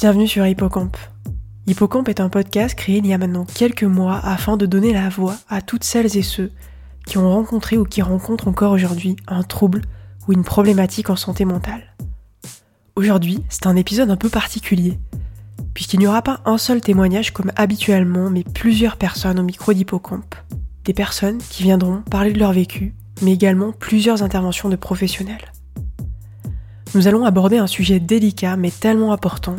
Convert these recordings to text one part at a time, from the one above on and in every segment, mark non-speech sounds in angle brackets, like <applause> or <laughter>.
Bienvenue sur Hippocampe. Hippocampe est un podcast créé il y a maintenant quelques mois afin de donner la voix à toutes celles et ceux qui ont rencontré ou qui rencontrent encore aujourd'hui un trouble ou une problématique en santé mentale. Aujourd'hui, c'est un épisode un peu particulier, puisqu'il n'y aura pas un seul témoignage comme habituellement, mais plusieurs personnes au micro d'Hippocampe. Des personnes qui viendront parler de leur vécu, mais également plusieurs interventions de professionnels. Nous allons aborder un sujet délicat mais tellement important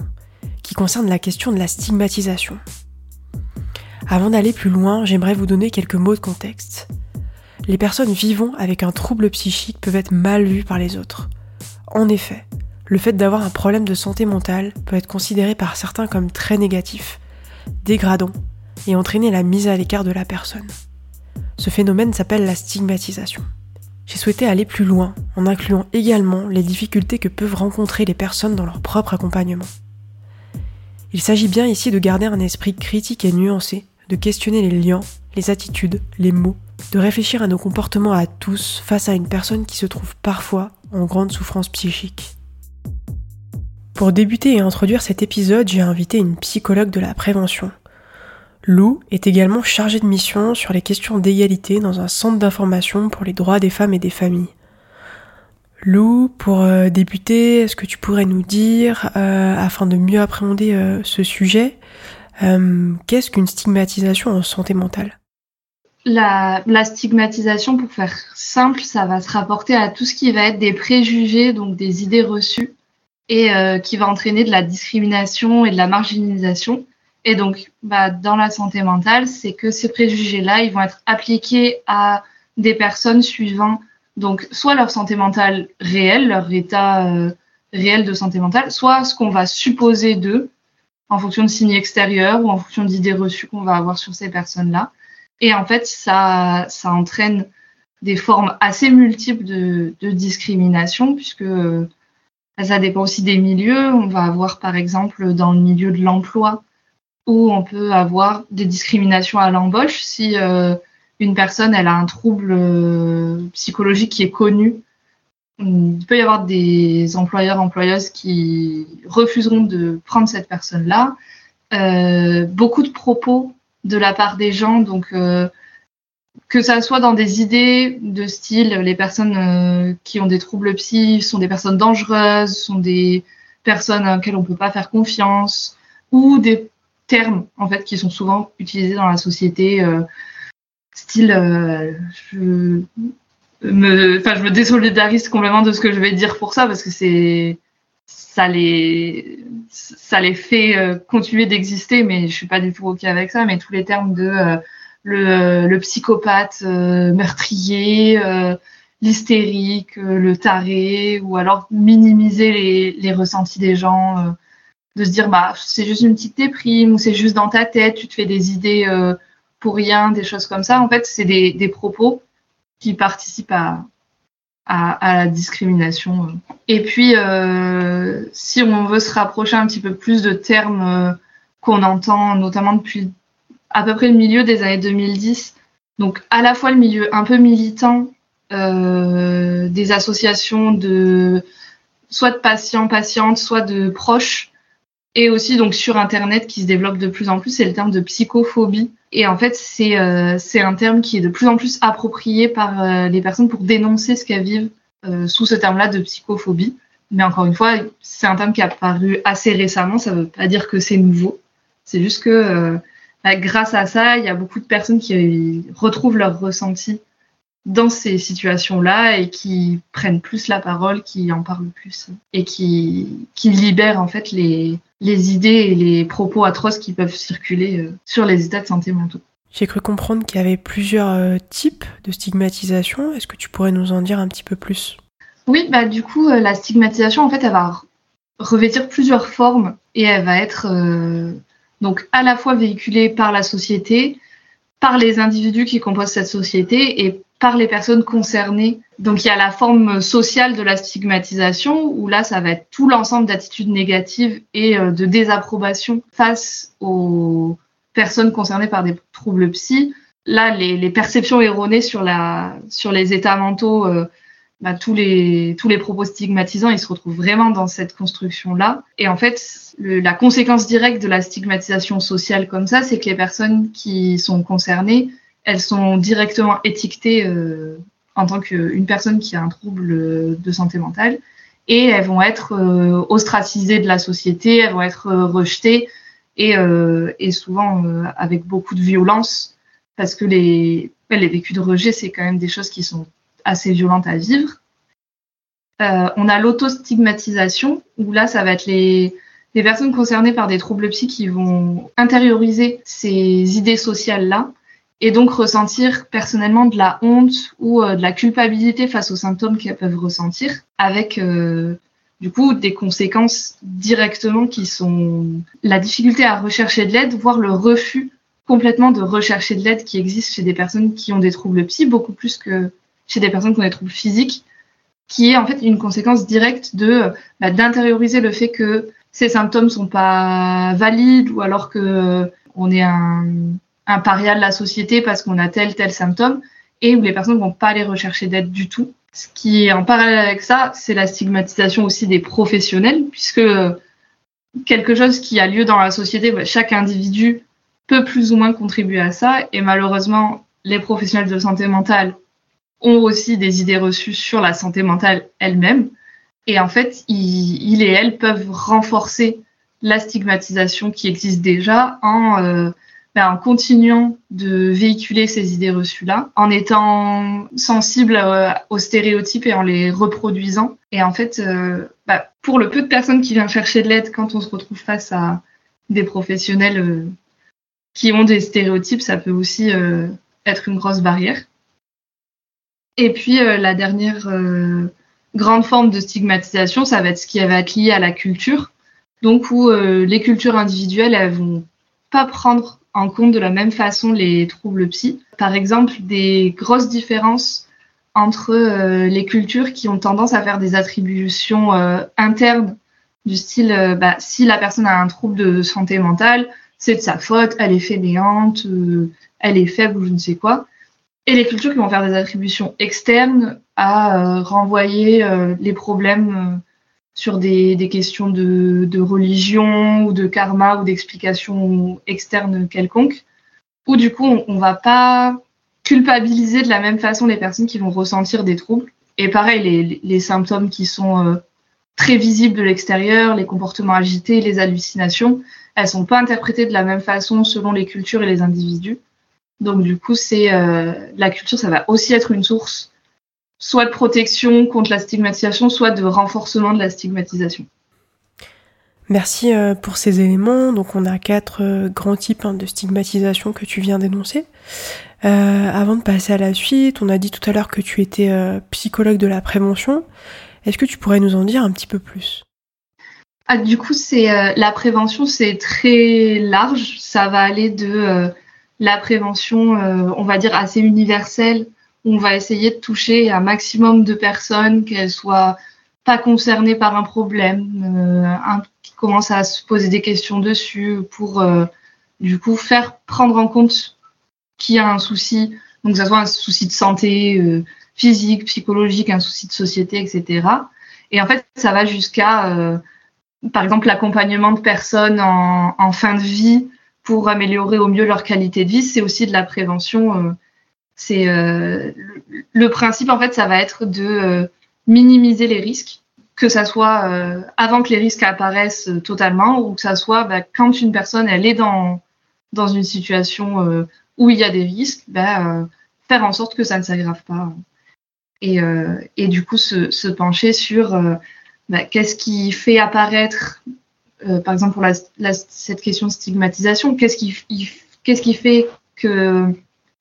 qui concerne la question de la stigmatisation. Avant d'aller plus loin, j'aimerais vous donner quelques mots de contexte. Les personnes vivant avec un trouble psychique peuvent être mal vues par les autres. En effet, le fait d'avoir un problème de santé mentale peut être considéré par certains comme très négatif, dégradant et entraîner la mise à l'écart de la personne. Ce phénomène s'appelle la stigmatisation. J'ai souhaité aller plus loin en incluant également les difficultés que peuvent rencontrer les personnes dans leur propre accompagnement. Il s'agit bien ici de garder un esprit critique et nuancé, de questionner les liens, les attitudes, les mots, de réfléchir à nos comportements à tous face à une personne qui se trouve parfois en grande souffrance psychique. Pour débuter et introduire cet épisode, j'ai invité une psychologue de la prévention. Lou est également chargée de mission sur les questions d'égalité dans un centre d'information pour les droits des femmes et des familles. Lou, pour euh, débuter, est-ce que tu pourrais nous dire, euh, afin de mieux appréhender euh, ce sujet, qu'est-ce qu'une stigmatisation en santé mentale? La, stigmatisation, pour faire simple, ça va se rapporter à tout ce qui va être des préjugés, donc des idées reçues, et qui va entraîner de la discrimination et de la marginalisation. Et donc, bah, dans la santé mentale, c'est que ces préjugés-là, ils vont être appliqués à des personnes suivant donc, soit leur santé mentale réelle, leur état euh, réel de santé mentale, soit ce qu'on va supposer d'eux en fonction de signes extérieurs ou en fonction d'idées reçues qu'on va avoir sur ces personnes-là. Et en fait, ça, entraîne des formes assez multiples de, de discrimination puisque euh, ça dépend aussi des milieux. On va avoir par exemple dans le milieu de l'emploi où on peut avoir des discriminations à l'embauche si euh, une personne elle a un trouble euh, psychologique qui est connu, il peut y avoir des employeurs employeuses qui refuseront de prendre cette personne-là. Euh, beaucoup de propos de la part des gens, donc euh, que ça soit dans des idées de style, les personnes qui ont des troubles psy sont des personnes dangereuses, sont des personnes auxquelles on peut pas faire confiance, ou des termes en fait qui sont souvent utilisés dans la société style, euh, je me, je me désolidarise complètement de ce que je vais dire pour ça parce que c'est, ça les, ça les fait euh, continuer d'exister, mais je suis pas du tout ok avec ça. Mais tous les termes de euh, le, le, psychopathe meurtrier, l'hystérique, le taré, ou alors minimiser les, les ressentis des gens, de se dire bah c'est juste une petite déprime ou c'est juste dans ta tête, tu te fais des idées pour rien, des choses comme ça. En fait, c'est des, des, propos qui participent à, à, à, la discrimination. Et puis, euh, si on veut se rapprocher un petit peu plus de termes euh, qu'on entend, notamment depuis à peu près le milieu des années 2010, donc à la fois le milieu un peu militant euh, des associations de soit de patients, patientes, soit de proches, et aussi donc sur Internet qui se développe de plus en plus, c'est le terme de psychophobie. Et en fait, c'est euh, un terme qui est de plus en plus approprié par euh, les personnes pour dénoncer ce qu'elles vivent euh, sous ce terme-là de psychophobie. Mais encore une fois, c'est un terme qui a apparu assez récemment. Ça ne veut pas dire que c'est nouveau. C'est juste que bah, grâce à ça, il y a beaucoup de personnes qui retrouvent leur ressenti dans ces situations-là et qui prennent plus la parole, qui en parlent plus et qui, qui libèrent en fait les, les idées et les propos atroces qui peuvent circuler euh, sur les états de santé mentaux. J'ai cru comprendre qu'il y avait plusieurs euh, types de stigmatisation. Est-ce que tu pourrais nous en dire un petit peu plus? Oui, bah du coup, euh, la stigmatisation, en fait, elle va revêtir plusieurs formes et elle va être donc à la fois véhiculée par la société, par les individus qui composent cette société et par les personnes concernées. Donc il y a la forme sociale de la stigmatisation où là ça va être tout l'ensemble d'attitudes négatives et euh, de désapprobation face aux personnes concernées par des troubles psy. Là les, perceptions erronées sur la sur les états mentaux euh, bah, tous les tous les propos stigmatisants, ils se retrouvent vraiment dans cette construction-là. Et en fait, la conséquence directe de la stigmatisation sociale comme ça, c'est que les personnes qui sont concernées, elles sont directement étiquetées euh, en tant qu'une personne qui a un trouble de santé mentale, et elles vont être euh, ostracisées de la société, elles vont être euh, rejetées, et, souvent avec beaucoup de violence, parce que les les vécus de rejet, c'est quand même des choses qui sont assez violente à vivre. Euh, on a l'autostigmatisation, où là, ça va être les, les personnes concernées par des troubles psy qui vont intérioriser ces idées sociales-là et donc ressentir personnellement de la honte ou euh, de la culpabilité face aux symptômes qu'elles peuvent ressentir, avec euh, du coup des conséquences directement qui sont la difficulté à rechercher de l'aide, voire le refus complètement de rechercher de l'aide qui existe chez des personnes qui ont des troubles psy, beaucoup plus que chez des personnes qui ont des troubles physiques, qui est en fait une conséquence directe de bah, d'intérioriser le fait que ces symptômes sont pas valides ou alors que on est un, un paria de la société parce qu'on a tel tel symptôme et où les personnes vont pas aller rechercher d'aide du tout. Ce qui est en parallèle avec ça, c'est la stigmatisation aussi des professionnels puisque quelque chose qui a lieu dans la société, bah, chaque individu peut plus ou moins contribuer à ça et malheureusement les professionnels de santé mentale ont aussi des idées reçues sur la santé mentale elle-même. Et en fait, ils, et elles peuvent renforcer la stigmatisation qui existe déjà en, euh, en continuant de véhiculer ces idées reçues-là, en étant sensible euh, aux stéréotypes et en les reproduisant. Et en fait, euh, ben, pour le peu de personnes qui viennent chercher de l'aide quand on se retrouve face à des professionnels qui ont des stéréotypes, ça peut aussi être une grosse barrière. Et puis euh, la dernière euh, grande forme de stigmatisation, ça va être ce qui va être lié à la culture. Donc où euh, les cultures individuelles, elles vont pas prendre en compte de la même façon les troubles psy. Par exemple, des grosses différences entre les cultures qui ont tendance à faire des attributions internes du style bah, si la personne a un trouble de santé mentale, c'est de sa faute, elle est fainéante, elle est faible ou je ne sais quoi et les cultures qui vont faire des attributions externes à euh, renvoyer euh, les problèmes euh, sur des, questions de, religion ou de karma ou d'explications externes quelconques, où du coup on, ne va pas culpabiliser de la même façon les personnes qui vont ressentir des troubles. Et pareil, les, les symptômes qui sont très visibles de l'extérieur, les comportements agités, les hallucinations, elles sont pas interprétées de la même façon selon les cultures et les individus. Donc du coup, c'est euh, la culture, ça va aussi être une source soit de protection contre la stigmatisation, soit de renforcement de la stigmatisation. Merci euh, pour ces éléments. Donc on a quatre euh, grands types hein, de stigmatisation que tu viens d'énoncer. avant de passer à la suite, on a dit tout à l'heure que tu étais psychologue de la prévention. Est-ce que tu pourrais nous en dire un petit peu plus? Ah, Du coup, c'est la prévention, c'est très large. Ça va aller de la prévention, euh, on va dire, assez universelle. On va essayer de toucher un maximum de personnes, qu'elles soient pas concernées par un problème, euh, qui commencent à se poser des questions dessus pour, euh, du coup, faire prendre en compte qu'il y a un souci, donc que ça soit un souci de santé physique, psychologique, un souci de société, etc. Et en fait, ça va jusqu'à, par exemple, l'accompagnement de personnes en, fin de vie pour améliorer au mieux leur qualité de vie. C'est aussi de la prévention. Euh, c'est euh, le, principe en fait, ça va être de euh, minimiser les risques, que ça soit avant que les risques apparaissent totalement ou que ça soit bah, quand une personne elle est dans dans une situation où il y a des risques, bah, faire en sorte que ça ne s'aggrave pas. Et, et, du coup se, pencher sur bah, qu'est-ce qui fait apparaître euh, par exemple pour cette question de stigmatisation, qu'est-ce qui, qu'est-ce qui fait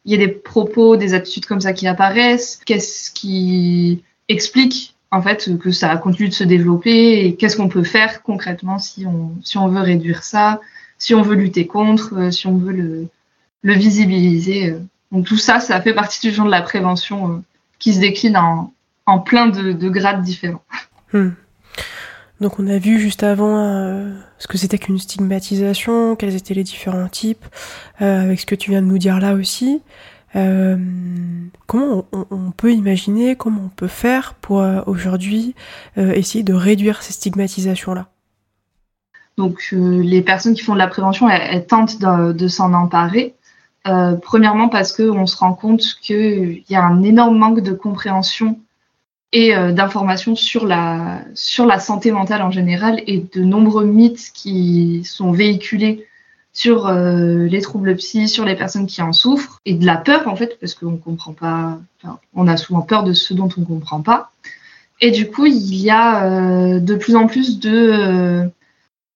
qu'il y ait des propos, des attitudes comme ça qui apparaissent Qu'est-ce qui explique en fait que ça continue de se développer et qu'est-ce qu'on peut faire concrètement si on, si on veut réduire ça, si on veut lutter contre, euh, si on veut le, visibiliser. Euh. Donc tout ça, ça fait partie du genre de la prévention qui se décline en, plein de, de grades différents. Hmm. Donc on a vu juste avant euh, ce que c'était qu'une stigmatisation, quels étaient les différents types, euh, avec ce que tu viens de nous dire là aussi. comment on, peut imaginer, comment on peut faire pour aujourd'hui essayer de réduire ces stigmatisations-là? Donc les personnes qui font de la prévention, elles, tentent de, s'en emparer. premièrement parce qu'on se rend compte qu'il y a un énorme manque de compréhension et euh, d'informations sur la, sur la santé mentale en général et de nombreux mythes qui sont véhiculés sur euh, les troubles psy, sur les personnes qui en souffrent et de la peur en fait parce qu'on comprend pas, on a souvent peur de ce dont on comprend pas. Et du coup, il y a euh, de plus en plus de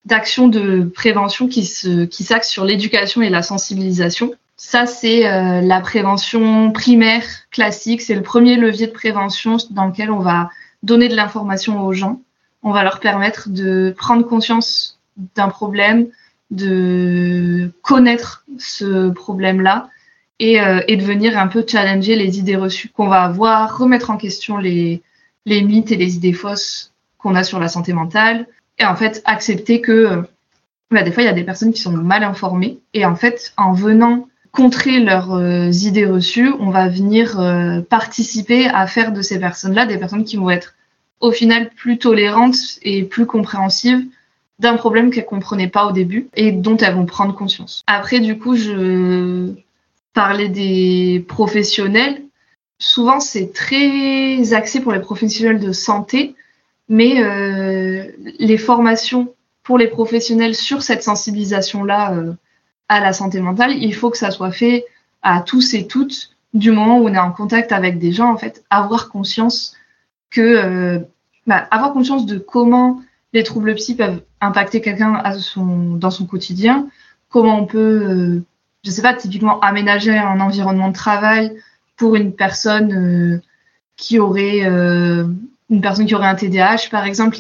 d'actions de prévention qui se qui s'axent sur l'éducation et la sensibilisation ça, c'est euh, la prévention primaire classique. C'est le premier levier de prévention dans lequel on va donner de l'information aux gens. On va leur permettre de prendre conscience d'un problème, de connaître ce problème-là et, euh, de venir un peu challenger les idées reçues qu'on va avoir, remettre en question les, mythes et les idées fausses qu'on a sur la santé mentale et en fait accepter que bah, des fois il y a des personnes qui sont mal informées et en fait en venant contrer leurs euh, idées reçues, on va venir euh, participer à faire de ces personnes-là des personnes qui vont être au final plus tolérantes et plus compréhensives d'un problème qu'elles comprenaient pas au début et dont elles vont prendre conscience. Après, du coup, je parlais des professionnels. Souvent, c'est très axé pour les professionnels de santé, mais euh, les formations pour les professionnels sur cette sensibilisation-là à la santé mentale, il faut que ça soit fait à tous et toutes du moment où on est en contact avec des gens, en fait, avoir conscience que, euh, bah, avoir conscience de comment les troubles psy peuvent impacter quelqu'un dans son quotidien, comment on peut, euh, je sais pas, typiquement aménager un environnement de travail pour une personne euh, qui aurait, une personne qui aurait un TDAH, par exemple,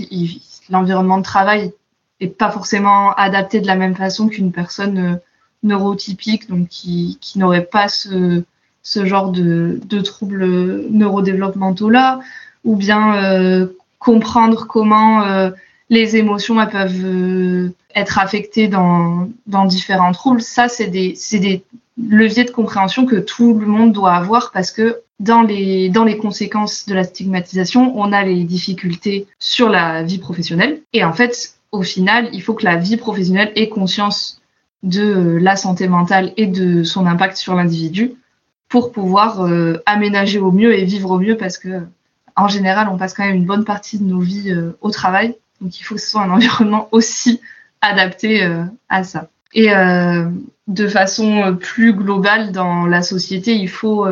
l'environnement de travail est pas forcément adapté de la même façon qu'une personne neurotypiques, donc qui, qui n'auraient pas ce, ce genre de, de troubles neurodéveloppementaux là, ou bien euh, comprendre comment euh, les émotions elles peuvent euh, être affectées dans, dans différents troubles. Ça, c'est des, des leviers de compréhension que tout le monde doit avoir parce que dans les, dans les conséquences de la stigmatisation, on a les difficultés sur la vie professionnelle. Et en fait, au final, il faut que la vie professionnelle ait conscience de la santé mentale et de son impact sur l'individu pour pouvoir euh, aménager au mieux et vivre au mieux parce que en général on passe quand même une bonne partie de nos vies euh, au travail. Donc il faut que ce soit un <laughs> environnement aussi adapté euh, à ça. Et de façon plus globale dans la société il faut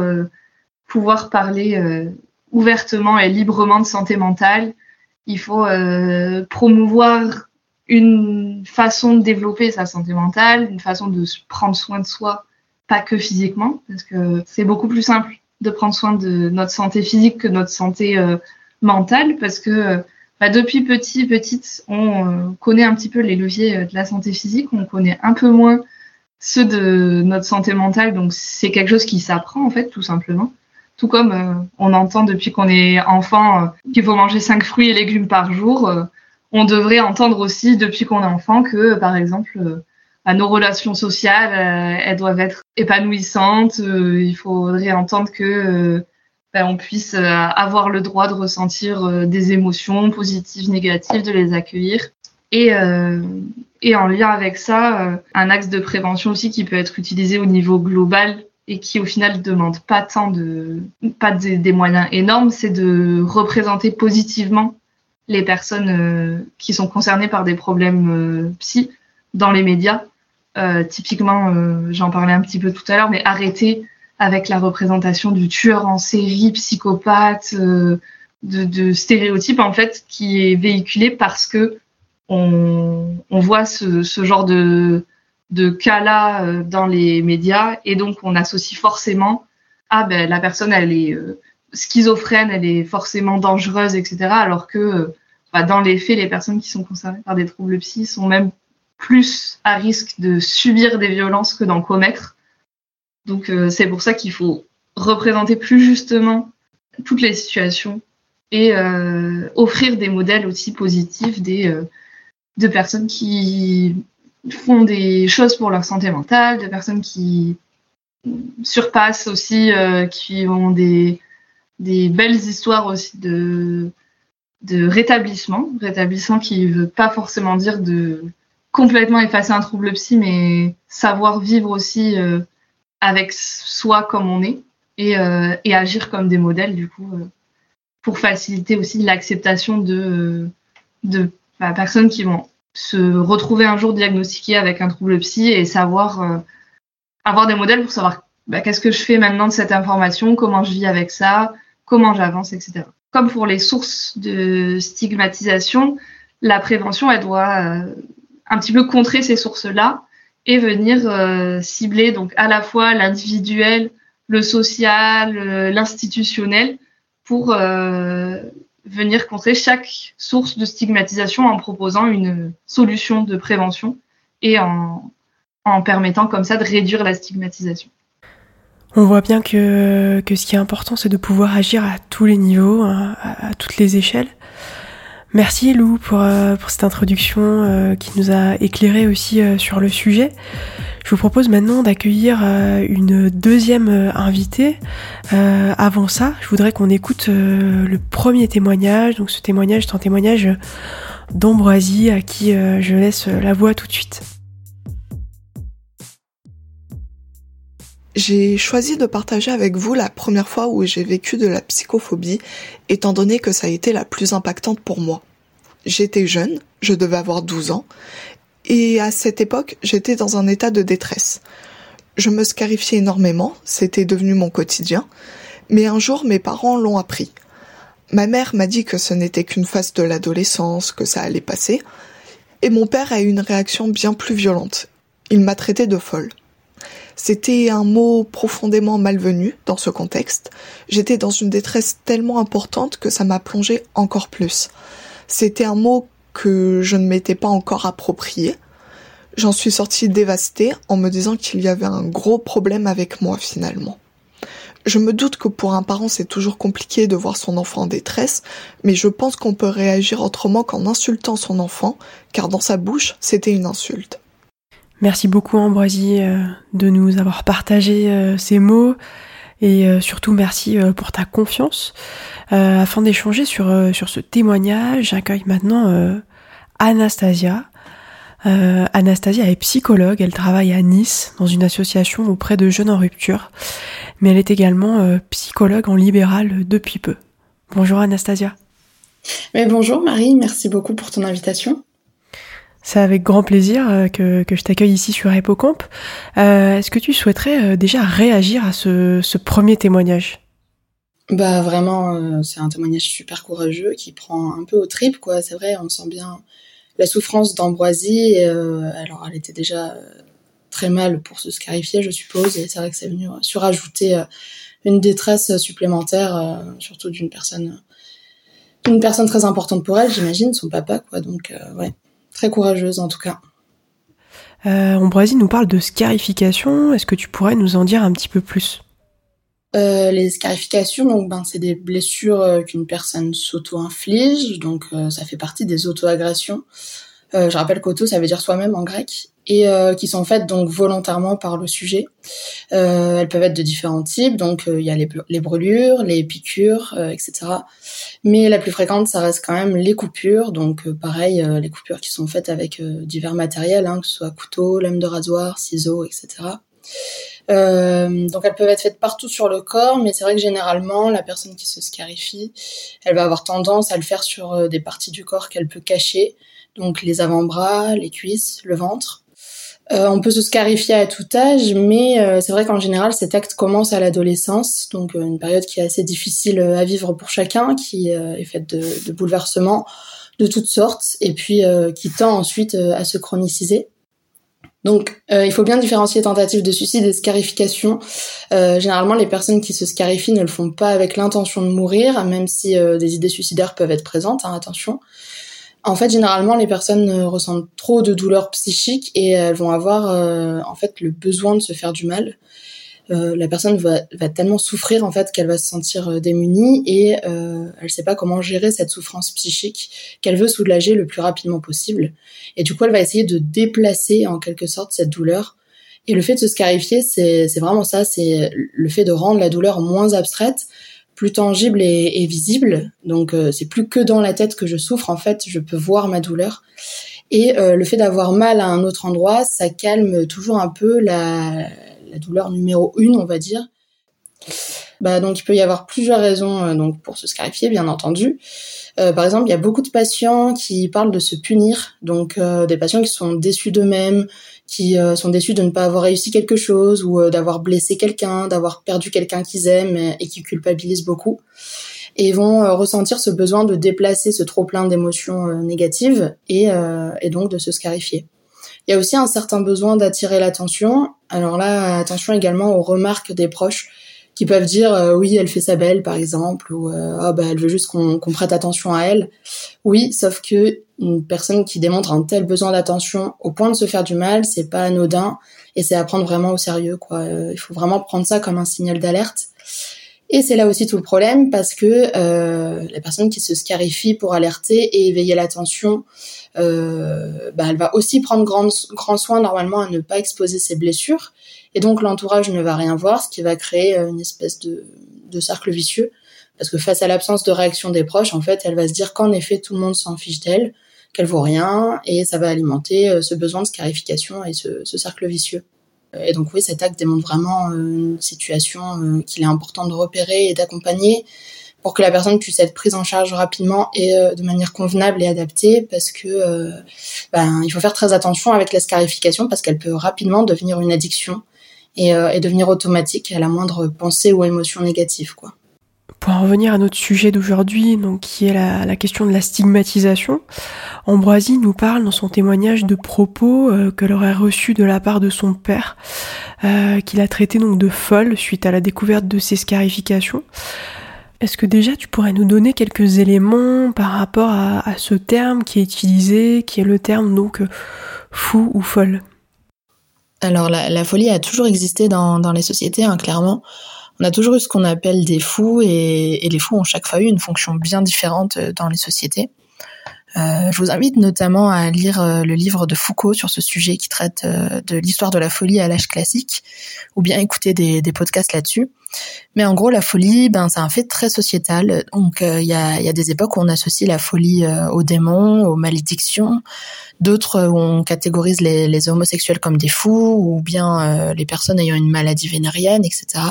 pouvoir parler ouvertement et librement de santé mentale. Il faut promouvoir une façon de développer sa santé mentale, une façon de prendre soin de soi, pas que physiquement, parce que c'est beaucoup plus simple de prendre soin de notre santé physique que notre santé euh, mentale, parce que bah, depuis petit, petite, on euh, connaît un petit peu les leviers euh, de la santé physique, on connaît un peu moins ceux de notre santé mentale, donc c'est quelque chose qui s'apprend en fait, tout simplement. Tout comme on entend depuis qu'on est enfant qu'il faut manger cinq fruits et légumes par jour on devrait entendre aussi depuis qu'on est enfant que, par exemple, euh, à nos relations sociales, euh, elles doivent être épanouissantes. Euh, il faudrait entendre que ben, on puisse avoir le droit de ressentir des émotions positives, négatives, de les accueillir. Et, en lien avec ça, un axe de prévention aussi qui peut être utilisé au niveau global et qui au final ne demande pas tant de pas des moyens énormes, c'est de représenter positivement les personnes euh, qui sont concernées par des problèmes euh, psy dans les médias. Euh, typiquement, j'en parlais un petit peu tout à l'heure, mais arrêter avec la représentation du tueur en série, psychopathe, de, de, stéréotypes en fait qui est véhiculé parce que on, on voit ce, ce, genre de, de cas-là dans les médias et donc on associe forcément ah ben la personne elle est schizophrène, elle est forcément dangereuse, etc. Alors que bah, dans les faits, les personnes qui sont concernées par des troubles psy sont même plus à risque de subir des violences que d'en commettre. Donc euh, c'est pour ça qu'il faut représenter plus justement toutes les situations et euh, offrir des modèles aussi positifs des, euh, de personnes qui font des choses pour leur santé mentale, de personnes qui surpassent aussi, qui ont des, des belles histoires aussi de, rétablissement. Rétablissement qui veut pas forcément dire de complètement effacer un trouble psy, mais savoir vivre aussi avec soi comme on est et, et, agir comme des modèles, du coup, pour faciliter aussi l'acceptation de, de bah, personnes qui vont se retrouver un jour diagnostiquées avec un trouble psy et savoir euh, avoir des modèles pour savoir bah, qu'est-ce que je fais maintenant de cette information, comment je vis avec ça, comment j'avance, etc. Comme pour les sources de stigmatisation, la prévention, doit euh, un petit peu contrer ces sources-là et venir euh, cibler donc à la fois l'individuel, le social, l'institutionnel pour venir contrer chaque source de stigmatisation en proposant une solution de prévention et en permettant comme ça de réduire la stigmatisation. On voit bien que, que ce qui est important, c'est de pouvoir agir à tous les niveaux, hein, à, toutes les échelles. Merci Lou pour, euh, pour cette introduction euh, qui nous a éclairé aussi euh, sur le sujet. Je vous propose maintenant d'accueillir euh, une deuxième euh, invitée. Avant ça, je voudrais qu'on écoute le premier témoignage. Donc ce témoignage est un témoignage d'Ambroisie à qui je laisse la voix tout de suite. J'ai choisi de partager avec vous la première fois où j'ai vécu de la psychophobie, étant donné que ça a été la plus impactante pour moi. J'étais jeune, je devais avoir 12 ans, et à cette époque, j'étais dans un état de détresse. Je me scarifiais énormément, c'était devenu mon quotidien, mais un jour mes parents l'ont appris. Ma mère m'a dit que ce n'était qu'une phase de l'adolescence, que ça allait passer, et mon père a eu une réaction bien plus violente. Il m'a traité de folle. C'était un mot profondément malvenu dans ce contexte. J'étais dans une détresse tellement importante que ça m'a plongé encore plus. C'était un mot que je ne m'étais pas encore approprié. J'en suis sortie dévastée en me disant qu'il y avait un gros problème avec moi finalement. Je me doute que pour un parent c'est toujours compliqué de voir son enfant en détresse, mais je pense qu'on peut réagir autrement qu'en insultant son enfant, car dans sa bouche c'était une insulte. Merci beaucoup Ambroisie euh, de nous avoir partagé euh, ces mots et euh, surtout merci pour ta confiance. afin d'échanger sur, sur ce témoignage, j'accueille maintenant Anastasia. Euh, Anastasia est psychologue, elle travaille à Nice dans une association auprès de jeunes en rupture, mais elle est également euh, psychologue en libéral depuis peu. Bonjour Anastasia. Mais bonjour Marie, merci beaucoup pour ton invitation. C'est avec grand plaisir euh, que, je t'accueille ici sur Hippocampe. Est-ce que tu souhaiterais déjà réagir à ce, premier témoignage? Bah vraiment, c'est un témoignage super courageux qui prend un peu au trip, quoi. C'est vrai, on sent bien la souffrance d'Ambroisie, euh, alors elle était déjà euh, très mal pour se scarifier, je suppose, et c'est vrai que c'est venu euh, surajouter une détresse supplémentaire, surtout d'une personne, une personne très importante pour elle, j'imagine, son papa, quoi. Donc, ouais, très courageuse en tout cas. Ambroisie nous parle de scarification. Est-ce que tu pourrais nous en dire un petit peu plus? Euh, les scarifications, donc ben c'est des blessures euh, qu'une personne s'auto-inflige, donc euh, ça fait partie des auto-agressions. je rappelle qu'auto ça veut dire soi-même en grec et qui sont faites donc volontairement par le sujet. elles peuvent être de différents types, donc il y a les, brûlures, les piqûres, etc. Mais la plus fréquente, ça reste quand même les coupures, donc pareil, les coupures qui sont faites avec divers matériels, hein, que ce soit couteau, lame de rasoir, ciseaux, etc. Euh, donc elles peuvent être faites partout sur le corps, mais c'est vrai que généralement la personne qui se scarifie, elle va avoir tendance à le faire sur euh, des parties du corps qu'elle peut cacher, donc les avant-bras, les cuisses, le ventre. Euh, on peut se scarifier à tout âge, mais euh, c'est vrai qu'en général cet acte commence à l'adolescence, donc euh, une période qui est assez difficile à vivre pour chacun, qui est faite de, bouleversements de toutes sortes, et puis qui tend ensuite à se chroniciser. Donc, il faut bien différencier tentative de suicide et scarification. Généralement, les personnes qui se scarifient ne le font pas avec l'intention de mourir, même si des idées suicidaires peuvent être présentes. Hein, attention. En fait, généralement, les personnes ressentent trop de douleurs psychiques et elles vont avoir en fait le besoin de se faire du mal. Euh, la personne va, tellement souffrir en fait qu'elle va se sentir euh, démunie et euh, elle sait pas comment gérer cette souffrance psychique qu'elle veut soulager le plus rapidement possible. Et du coup, elle va essayer de déplacer en quelque sorte cette douleur Et le fait de se scarifier, c'est vraiment ça, c'est le fait de rendre la douleur moins abstraite, plus tangible et, visible. Donc euh, c'est plus que dans la tête que je souffre, en fait, je peux voir ma douleur. Et euh, le fait d'avoir mal à un autre endroit, ça calme toujours un peu la, douleur numéro une, on va dire. Bah, donc il peut y avoir plusieurs raisons euh, donc pour se scarifier, bien entendu. Par exemple, il y a beaucoup de patients qui parlent de se punir, donc des patients qui sont déçus d'eux-mêmes, qui euh, sont déçus de ne pas avoir réussi quelque chose ou d'avoir blessé quelqu'un, d'avoir perdu quelqu'un qu'ils aiment et, qui culpabilisent beaucoup et vont ressentir ce besoin de déplacer ce trop plein d'émotions négatives et, et donc de se scarifier. Il y a aussi un certain besoin d'attirer l'attention. Alors là, attention également aux remarques des proches qui peuvent dire euh, oui elle fait sa belle par exemple ou euh, ah bah elle veut juste qu'on prête attention à elle. Oui sauf que une personne qui démontre un tel besoin d'attention au point de se faire du mal c'est pas anodin et c'est à prendre vraiment au sérieux quoi. Euh, il faut vraiment prendre ça comme un signal d'alerte. Et c'est là aussi tout le problème parce que euh, la personne qui se scarifie pour alerter et éveiller l'attention, euh, bah, elle va aussi prendre grand, grand soin normalement à ne pas exposer ses blessures. Et donc l'entourage ne va rien voir, ce qui va créer euh, une espèce de, de cercle vicieux. Parce que face à l'absence de réaction des proches, en fait, elle va se dire qu'en effet tout le monde s'en fiche d'elle, qu'elle vaut rien, et ça va alimenter euh, ce besoin de scarification et ce, ce cercle vicieux. Et donc oui, cet acte démontre vraiment euh, une situation euh, qu'il est important de repérer et d'accompagner pour que la personne puisse être prise en charge rapidement et euh, de manière convenable et adaptée parce que ben, il faut faire très attention avec la scarification parce qu'elle peut rapidement devenir une addiction et, et devenir automatique à la moindre pensée ou émotion négative quoi. Pour en revenir à notre sujet d'aujourd'hui, qui est la, question de la stigmatisation, Ambroisie nous parle dans son témoignage de propos euh, qu'elle aurait reçus de la part de son père, euh, qu'il a traité donc de folle suite à la découverte de ses scarifications. Est-ce que déjà tu pourrais nous donner quelques éléments par rapport à, ce terme qui est utilisé, qui est le terme donc fou ou folle? Alors la, folie a toujours existé dans, les sociétés, hein, clairement on a toujours eu ce qu'on appelle des fous et, les fous ont chaque fois eu une fonction bien différente euh, dans les sociétés. Euh, je vous invite notamment à lire euh, le livre de Foucault sur ce sujet qui traite de l'histoire de la folie à l'âge classique, ou bien écouter des, podcasts là-dessus. Mais en gros, la folie, ben, c'est un fait très sociétal. Donc, il y, a, des époques où on associe la folie aux démons, aux malédictions, d'autres où on catégorise les, homosexuels comme des fous, ou bien les personnes ayant une maladie vénérienne, etc.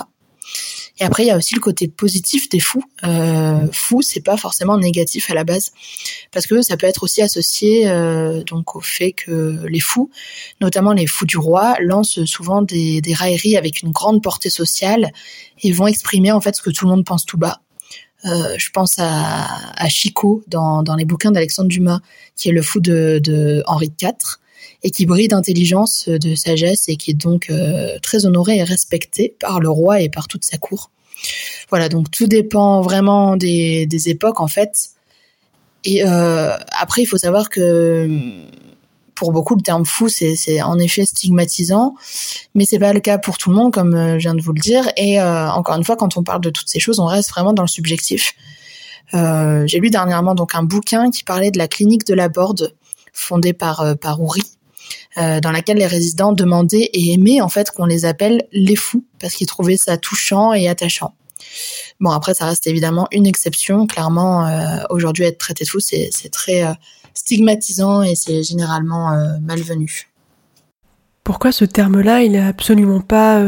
Et après, il y a aussi le côté positif des fous. Euh, fou, c'est pas forcément négatif à la base, parce que ça peut être aussi associé euh, donc au fait que les fous, notamment les fous du roi, lancent souvent des, des railleries avec une grande portée sociale et vont exprimer en fait ce que tout le monde pense tout bas. Euh, je pense à, à Chico dans, dans les bouquins d'Alexandre Dumas, qui est le fou de, de Henri IV et qui brille d'intelligence, euh, de sagesse et qui est donc euh, très honoré et respecté par le roi et par toute sa cour. Voilà, donc tout dépend vraiment des, époques en fait. Et euh, après, il faut savoir que pour beaucoup, le terme fou, c'est en effet stigmatisant, mais c'est pas le cas pour tout le monde, comme je viens de vous le dire. Et encore une fois, quand on parle de toutes ces choses, on reste vraiment dans le subjectif. J'ai lu dernièrement donc un bouquin qui parlait de la clinique de la Borde, fondée par par Oury, euh, dans laquelle les résidents demandaient et aimaient en fait qu'on les appelle les fous parce qu'ils trouvaient ça touchant et attachant. Bon après ça reste évidemment une exception. Clairement euh, aujourd'hui être traité de fou c'est très euh, stigmatisant et c'est généralement malvenu. Pourquoi ce terme-là il est absolument pas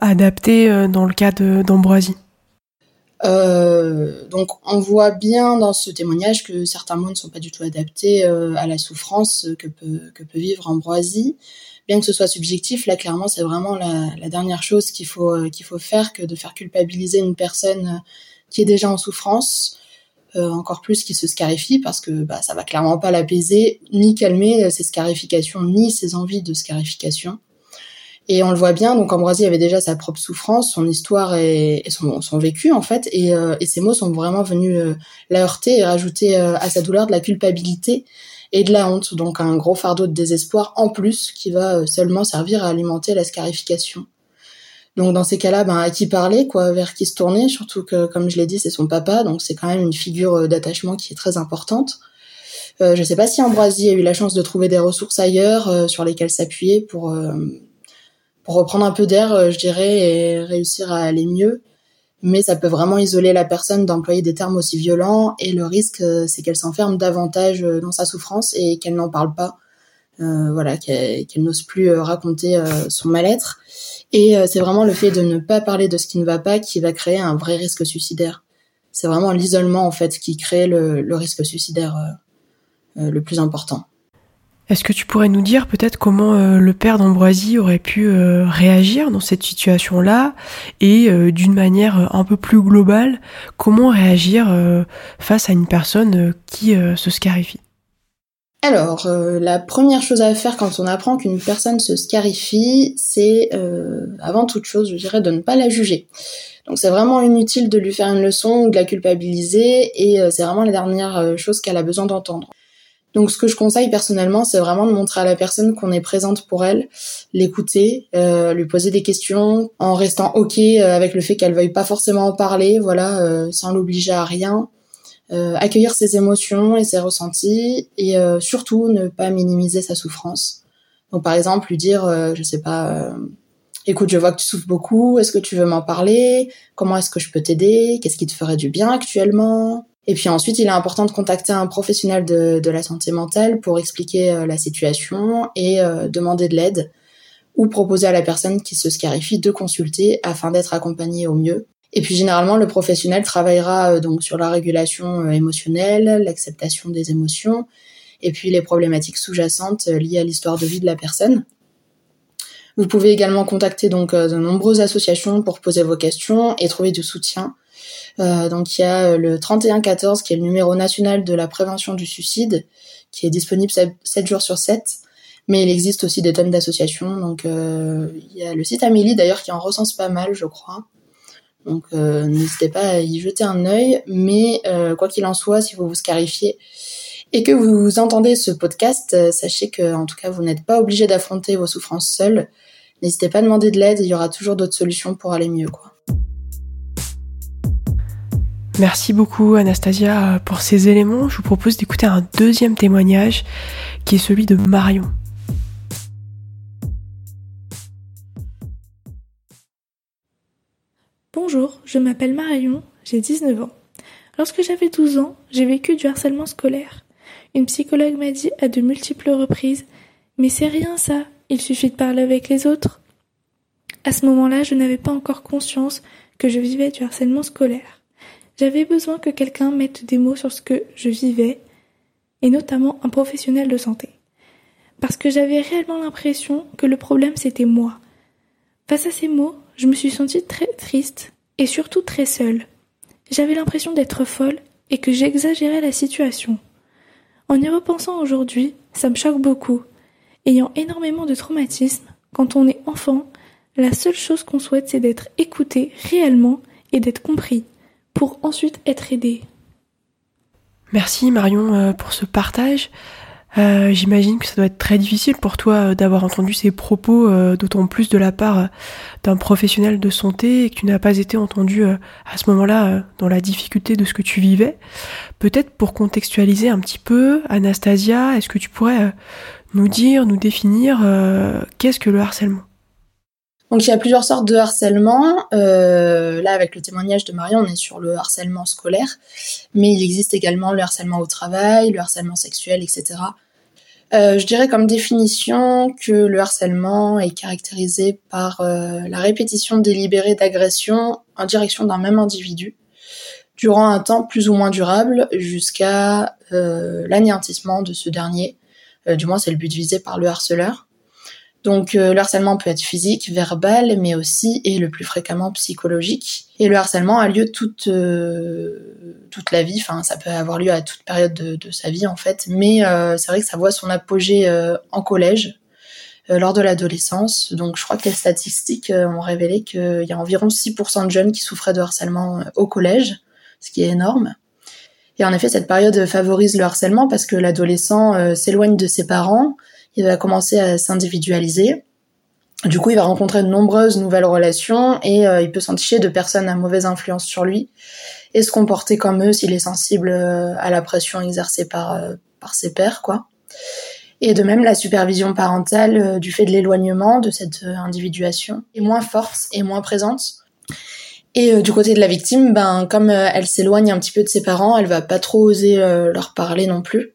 adapté dans le cas d'Ambroisie? Euh, donc on voit bien dans ce témoignage que certains mots ne sont pas du tout adaptés euh, à la souffrance que peut, que peut vivre Ambroisie. Bien que ce soit subjectif, là clairement c'est vraiment la, la, dernière chose qu'il faut, euh, qu'il faut faire que de faire culpabiliser une personne qui est déjà en souffrance, encore plus qui se scarifie parce que bah, ça va clairement pas l'apaiser ni calmer ses scarifications ni ses envies de scarification. Et on le voit bien, donc Ambroisie avait déjà sa propre souffrance, son histoire et, son, vécu en fait, et, euh, et, ces mots sont vraiment venus euh, la heurter et rajouter euh, à sa douleur de la culpabilité et de la honte, donc un gros fardeau de désespoir en plus qui va seulement servir à alimenter la scarification. Donc dans ces cas-là, ben, à qui parler, quoi, vers qui se tourner, surtout que comme je l'ai dit, c'est son papa, donc c'est quand même une figure d'attachement qui est très importante. Euh, je ne sais pas si Ambroisie a eu la chance de trouver des ressources ailleurs sur lesquelles s'appuyer pour reprendre un peu d'air, je dirais, et réussir à aller mieux. Mais ça peut vraiment isoler la personne d'employer des termes aussi violents et le risque, c'est qu'elle s'enferme davantage dans sa souffrance et qu'elle n'en parle pas. voilà, qu'elle n'ose plus raconter son mal-être. Et c'est vraiment le fait de ne pas parler de ce qui ne va pas qui va créer un vrai risque suicidaire c'est vraiment l'isolement en fait qui crée le, risque suicidaire euh, euh, le plus important. Est-ce que tu pourrais nous dire peut-être comment euh, le père d'Ambroisie aurait pu réagir dans cette situation-là et d'une manière un peu plus globale, comment réagir face à une personne qui se scarifie? Alors, la première chose à faire quand on apprend qu'une personne se scarifie, c'est avant toute chose, je dirais, de ne pas la juger. Donc c'est vraiment inutile de lui faire une leçon ou de la culpabiliser et euh, c'est vraiment la dernière euh, chose qu'elle a besoin d'entendre. Donc ce que je conseille personnellement, c'est vraiment de montrer à la personne qu'on est présente pour elle, l'écouter, euh, lui poser des questions en restant ok avec le fait qu'elle veuille pas forcément en parler, voilà, sans l'obliger à rien. accueillir ses émotions et ses ressentis et surtout ne pas minimiser sa souffrance. Donc par exemple lui dire, je sais pas écoute, je vois que tu souffres beaucoup, est-ce que tu veux m'en parler? Comment est-ce que je peux t'aider? Qu'est-ce qui te ferait du bien actuellement? Et puis ensuite, il est important de contacter un professionnel de, la santé mentale pour expliquer euh, la situation et euh, demander de l'aide ou proposer à la personne qui se scarifie de consulter afin d'être accompagnée au mieux. Et puis généralement, le professionnel travaillera euh, donc sur la régulation émotionnelle, l'acceptation des émotions, et puis les problématiques sous-jacentes liées à l'histoire de vie de la personne. Vous pouvez également contacter donc de nombreuses associations pour poser vos questions et trouver du soutien. Euh, donc il y a euh, le 3114 qui est le numéro national de la prévention du suicide qui est disponible 7 jours sur 7. Mais il existe aussi des tonnes d'associations. Donc il y a le site Amélie d'ailleurs qui en recense pas mal, je crois. Donc n'hésitez pas à y jeter un œil. Mais quoi qu'il en soit, si vous vous scarifiez et que vous entendez ce podcast, sachez que en tout cas vous n'êtes pas obligé d'affronter vos souffrances seules n'hésitez pas à demander de l'aide, il y aura toujours d'autres solutions pour aller mieux. Quoi. Merci beaucoup Anastasia pour ces éléments. Je vous propose d'écouter un deuxième témoignage qui est celui de Marion. Bonjour, je m'appelle Marion, j'ai 19 ans. Lorsque j'avais 12 ans, j'ai vécu du harcèlement scolaire. Une psychologue m'a dit à de multiples reprises Mais c'est rien ça, il suffit de parler avec les autres. À ce moment-là, je n'avais pas encore conscience que je vivais du harcèlement scolaire. J'avais besoin que quelqu'un mette des mots sur ce que je vivais, et notamment un professionnel de santé. Parce que j'avais réellement l'impression que le problème c'était moi. Face à ces mots, je me suis sentie très triste et surtout très seule. J'avais l'impression d'être folle et que j'exagérais la situation. En y repensant aujourd'hui, ça me choque beaucoup ayant énormément de traumatisme, quand on est enfant, la seule chose qu'on souhaite c'est d'être écouté réellement et d'être compris, pour ensuite être aidé. Merci Marion euh, pour ce partage. Euh, j'imagine que ça doit être très difficile pour toi euh, d'avoir entendu ces propos, d'autant plus de la part d'un professionnel de santé et que tu n'as pas été entendu à ce moment-là dans la difficulté de ce que tu vivais. Peut-être pour contextualiser un petit peu, Anastasia, est-ce que tu pourrais nous dire, nous définir qu'est-ce que le harcèlement? Donc il y a plusieurs sortes de harcèlement. Euh, là, avec le témoignage de Marion, on est sur le harcèlement scolaire, mais il existe également le harcèlement au travail, le harcèlement sexuel, etc. Euh, je dirais comme définition que le harcèlement est caractérisé par euh, la répétition délibérée d'agressions en direction d'un même individu durant un temps plus ou moins durable jusqu'à l'anéantissement de ce dernier. du moins, c'est le but visé par le harceleur. Donc euh, le harcèlement peut être physique, verbal, mais aussi et le plus fréquemment psychologique. Et le harcèlement a lieu toute euh, toute la vie. Enfin, ça peut avoir lieu à toute période de, sa vie en fait. Mais euh, c'est vrai que ça voit son apogée en collège, lors de l'adolescence. Donc je crois que les statistiques ont révélé qu'il y a environ 6% de jeunes qui souffraient de harcèlement au collège, ce qui est énorme. Et en effet, cette période favorise le harcèlement parce que l'adolescent s'éloigne de ses parents il va commencer à s'individualiser. Du coup, il va rencontrer de nombreuses nouvelles relations et euh, il peut s'enticher de personnes à mauvaise influence sur lui et se comporter comme eux s'il est sensible euh, à la pression exercée par, euh, par ses pairs, quoi. Et de même, la supervision parentale, du fait de l'éloignement de cette individuation, est moins forte et moins présente. Et du côté de la victime, ben comme elle s'éloigne un petit peu de ses parents, elle va pas trop oser leur parler non plus.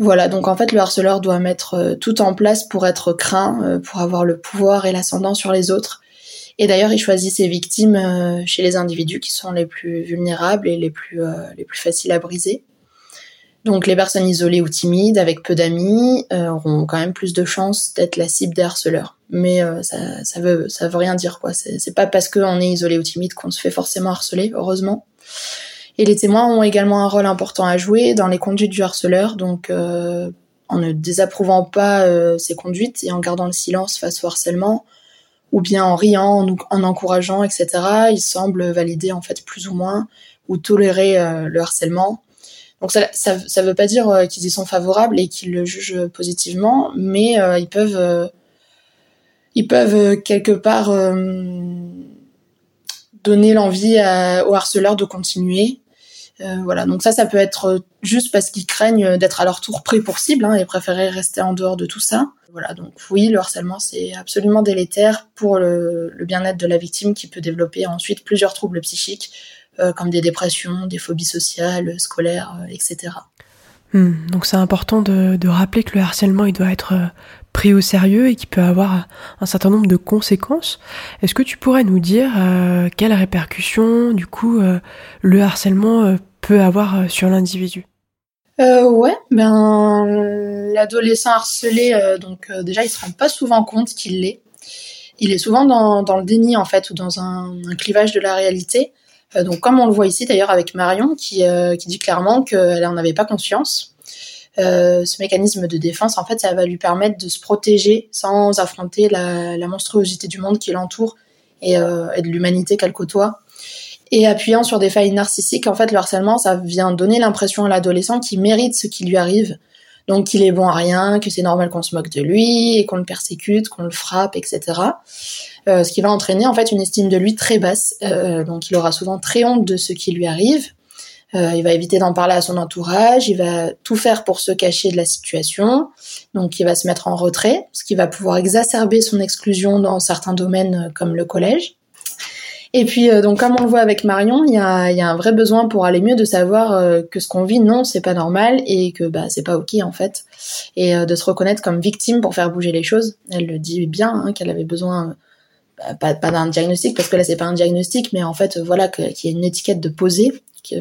Voilà, donc en fait, le harceleur doit mettre euh, tout en place pour être craint, euh, pour avoir le pouvoir et l'ascendant sur les autres. Et d'ailleurs, il choisit ses victimes euh, chez les individus qui sont les plus vulnérables et les plus, les plus faciles à briser. Donc les personnes isolées ou timides, avec peu d'amis, auront quand même plus de chances d'être la cible des harceleurs. Mais ça, ça veut ça veut rien dire quoi. C'est pas parce qu'on est isolé ou timide qu'on se fait forcément harceler, heureusement. Et les témoins ont également un rôle important à jouer dans les conduites du harceleur, donc euh, en ne désapprouvant pas euh, ses conduites et en gardant le silence face au harcèlement, ou bien en riant, en, en encourageant, etc. Ils semblent valider en fait plus ou moins ou tolérer euh, le harcèlement. Donc ça, ça, ça veut pas dire euh, qu'ils y sont favorables et qu'ils le jugent positivement, mais ils peuvent, ils peuvent quelque part donner l'envie au harceleur de continuer euh, voilà, donc ça, ça peut être juste parce qu'ils craignent d'être à leur tour pris pour cible hein, et préférer rester en dehors de tout ça. Voilà, donc oui, le harcèlement, c'est absolument délétère pour le, bien-être de la victime qui peut développer ensuite plusieurs troubles psychiques, euh, comme des dépressions, des phobies sociales, scolaires, euh, etc. Hmm, donc c'est important de, rappeler que le harcèlement, il doit être pris au sérieux et qu'il peut avoir un certain nombre de conséquences. Est-ce que tu pourrais nous dire quelles répercussions, du coup, le harcèlement peut avoir euh, sur l'individu euh, ouais, ben l'adolescent harcelé, euh, donc déjà il se rend pas souvent compte qu'il l'est. Il est souvent dans, dans, le déni en fait ou dans un, clivage de la réalité. donc comme on le voit ici d'ailleurs avec Marion qui, qui dit clairement qu'elle n'en avait pas conscience. ce mécanisme de défense en fait ça va lui permettre de se protéger sans affronter la, monstruosité du monde qui l'entoure et de l'humanité qu'elle côtoie. Et appuyant sur des failles narcissiques, en fait, le harcèlement, ça vient donner l'impression à l'adolescent qu'il mérite ce qui lui arrive. Donc qu'il est bon à rien, que c'est normal qu'on se moque de lui et qu'on le persécute, qu'on le frappe, etc. Euh, ce qui va entraîner en fait une estime de lui très basse. Euh, donc il aura souvent très honte de ce qui lui arrive. Euh, il va éviter d'en parler à son entourage. Il va tout faire pour se cacher de la situation. Donc il va se mettre en retrait, ce qui va pouvoir exacerber son exclusion dans certains domaines euh, comme le collège. Et puis, euh, donc, comme on le voit avec Marion, il y a, y a, un vrai besoin pour aller mieux de savoir euh, que ce qu'on vit, non, c'est pas normal et que bah, c'est pas ok en fait. Et euh, de se reconnaître comme victime pour faire bouger les choses. Elle le dit bien, hein, qu'elle avait besoin, bah, pas, pas d'un diagnostic, parce que là, c'est pas un diagnostic, mais en fait, voilà, qu'il y ait une étiquette de poser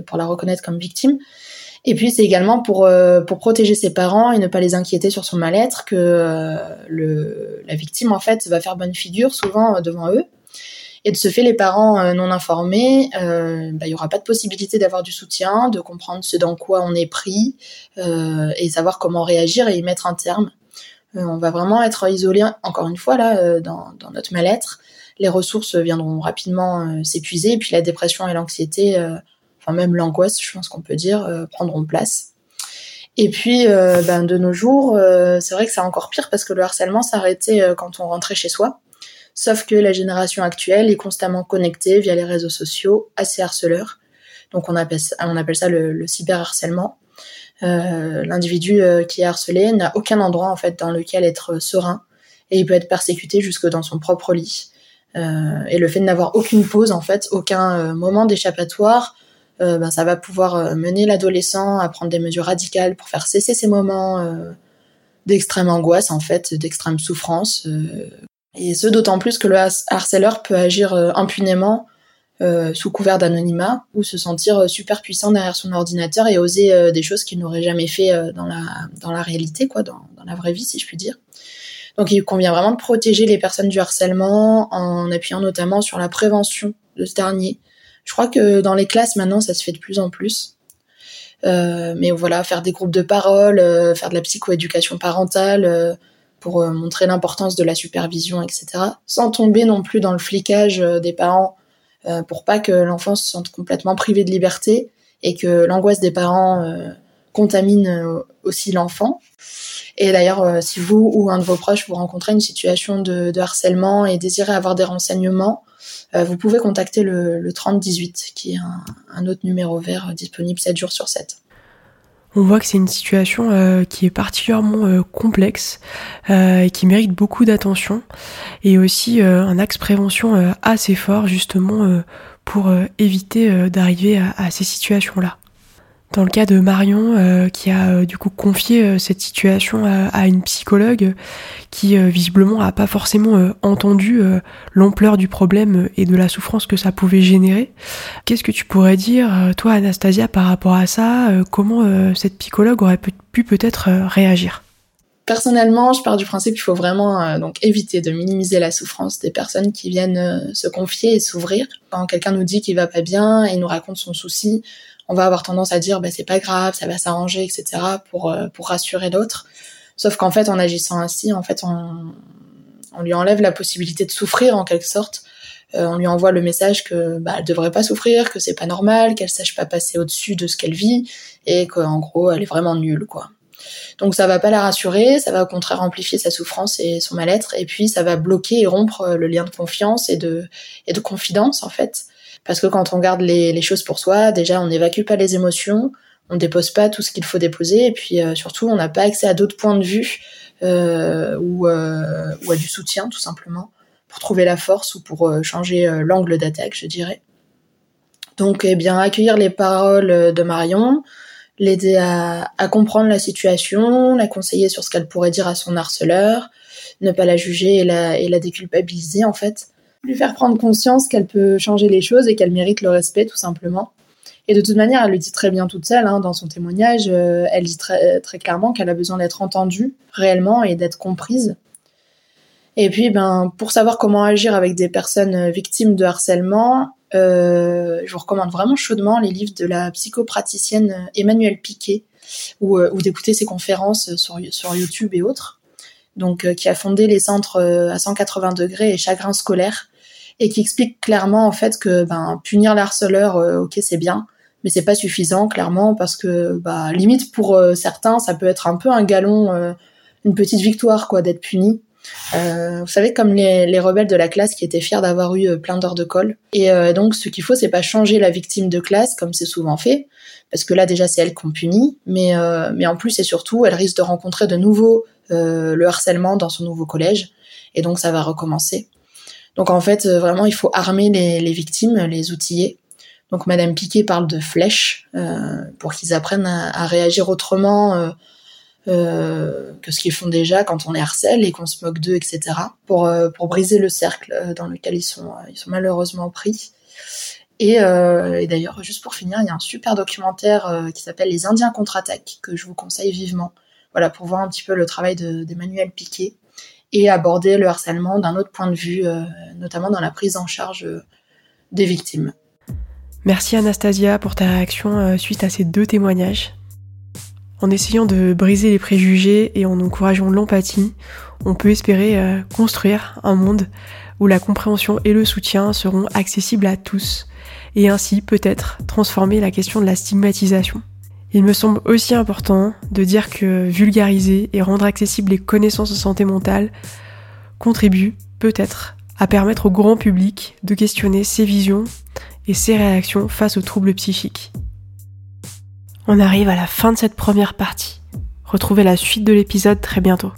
pour la reconnaître comme victime. Et puis c'est également pour pour protéger ses parents et ne pas les inquiéter sur son mal-être que le, la victime en fait va faire bonne figure souvent devant eux et de ce fait, les parents euh, non informés, euh, bah, il y aura pas de possibilité d'avoir du soutien, de comprendre ce dans quoi on est pris euh, et savoir comment réagir et y mettre un terme. on va vraiment être isolé, encore une fois, là, dans, notre mal-être. Les ressources viendront rapidement s'épuiser, et puis la dépression et l'anxiété, enfin même l'angoisse, je pense qu'on peut dire, prendront place. Et puis, ben, de nos jours, c'est vrai que c'est encore pire parce que le harcèlement s'arrêtait quand on rentrait chez soi. Sauf que la génération actuelle est constamment connectée via les réseaux sociaux à ces harceleurs. Donc on appelle ça, le, cyberharcèlement. Euh, L'individu euh, qui est harcelé n'a aucun endroit en fait dans lequel être serein et il peut être persécuté jusque dans son propre lit. Euh, et le fait de n'avoir aucune pause en fait, aucun moment d'échappatoire, ben, ça va pouvoir mener l'adolescent à prendre des mesures radicales pour faire cesser ces moments d'extrême angoisse en fait, d'extrême souffrance, et ce, d'autant plus que le harceleur peut agir euh, impunément euh, sous couvert d'anonymat ou se sentir euh, super puissant derrière son ordinateur et oser des choses qu'il n'aurait jamais fait dans la dans la réalité quoi dans, la vraie vie si je puis dire. Donc il convient vraiment de protéger les personnes du harcèlement en appuyant notamment sur la prévention de ce dernier. Je crois que dans les classes maintenant ça se fait de plus en plus. Mais voilà, faire des groupes de parole, faire de la psychoéducation parentale, pour euh, montrer l'importance de la supervision, etc. Sans tomber non plus dans le flicage euh, des parents euh, pour pas que l'enfant se sente complètement privé de liberté et que l'angoisse des parents contamine aussi l'enfant. Et d'ailleurs, si vous ou un de vos proches vous rencontrez une situation de, harcèlement et désirez avoir des renseignements, vous pouvez contacter le, le 3018, qui est un, un, autre numéro vert disponible 7 jours sur 7. On voit que c'est une situation euh, qui est particulièrement euh, complexe euh, et qui mérite beaucoup d'attention et aussi un axe prévention assez fort justement pour éviter d'arriver à, ces situations-là dans le cas de Marion euh, qui a euh, du coup confié euh, cette situation à, une psychologue qui visiblement a pas forcément entendu l'ampleur du problème et de la souffrance que ça pouvait générer. Qu'est-ce que tu pourrais dire toi Anastasia par rapport à ça Comment cette psychologue aurait pu, peut-être réagir? Personnellement, je pars du principe qu'il faut vraiment donc éviter de minimiser la souffrance des personnes qui viennent se confier et s'ouvrir. Quand quelqu'un nous dit qu'il va pas bien et nous raconte son souci, on va avoir tendance à dire bah, c'est pas grave, ça va s'arranger, etc. pour euh, pour rassurer l'autre. Sauf qu'en fait, en agissant ainsi, en fait, on, on lui enlève la possibilité de souffrir en quelque sorte. Euh, on lui envoie le message que bah, elle devrait pas souffrir, que c'est pas normal, qu'elle sache pas passer au-dessus de ce qu'elle vit et qu'en gros elle est vraiment nulle quoi. Donc ça va pas la rassurer, ça va au contraire amplifier sa souffrance et son mal-être et puis ça va bloquer et rompre le lien de confiance et de et de confidence en fait parce que quand on garde les, choses pour soi, déjà, on n'évacue pas les émotions, on dépose pas tout ce qu'il faut déposer, et puis euh, surtout, on n'a pas accès à d'autres points de vue euh, ou, euh, ou, à du soutien, tout simplement, pour trouver la force ou pour changer l'angle d'attaque, je dirais. Donc, eh bien, accueillir les paroles de Marion, l'aider à, comprendre la situation, la conseiller sur ce qu'elle pourrait dire à son harceleur, ne pas la juger et la déculpabiliser, en fait lui faire prendre conscience qu'elle peut changer les choses et qu'elle mérite le respect tout simplement. Et de toute manière, elle le dit très bien toute seule hein, dans son témoignage. Euh, elle dit très, très clairement qu'elle a besoin d'être entendue réellement et d'être comprise. Et puis, ben, pour savoir comment agir avec des personnes victimes de harcèlement, euh, je vous recommande vraiment chaudement les livres de la psychopraticienne Emmanuelle Piquet ou, euh, ou d'écouter ses conférences sur, sur YouTube et autres donc euh, qui a fondé les centres euh, à 180 degrés et chagrin scolaire, et qui explique clairement en fait que ben, punir l'harceleur, euh, ok c'est bien, mais c'est pas suffisant clairement parce que bah, limite pour certains ça peut être un peu un galon, une petite victoire quoi d'être puni. vous savez comme les, rebelles de la classe qui étaient fiers d'avoir eu plein d'heures de colle. Et donc ce qu'il faut c'est pas changer la victime de classe comme c'est souvent fait, parce que là déjà c'est elle qu'on punit, mais mais en plus et surtout elle risque de rencontrer de nouveaux euh, le harcèlement dans son nouveau collège. Et donc ça va recommencer. Donc en fait, euh, vraiment, il faut armer les, victimes, les outiller. Donc Madame Piquet parle de flèches euh, pour qu'ils apprennent à, réagir autrement que ce qu'ils font déjà quand on les harcèle et qu'on se moque d'eux, etc. Pour, pour briser le cercle dans lequel ils sont, ils sont malheureusement pris. Et, et d'ailleurs, juste pour finir, il y a un super documentaire qui s'appelle Les Indiens contre-attaque que je vous conseille vivement voilà, pour voir un petit peu le travail d'Emmanuel Piquet et aborder le harcèlement d'un autre point de vue, euh, notamment dans la prise en charge euh, des victimes. Merci Anastasia pour ta réaction euh, suite à ces deux témoignages. En essayant de briser les préjugés et en encourageant l'empathie, on peut espérer construire un monde où la compréhension et le soutien seront accessibles à tous, et ainsi peut-être transformer la question de la stigmatisation. Il me semble aussi important de dire que vulgariser et rendre accessibles les connaissances de santé mentale contribue peut-être à permettre au grand public de questionner ses visions et ses réactions face aux troubles psychiques. On arrive à la fin de cette première partie. Retrouvez la suite de l'épisode très bientôt.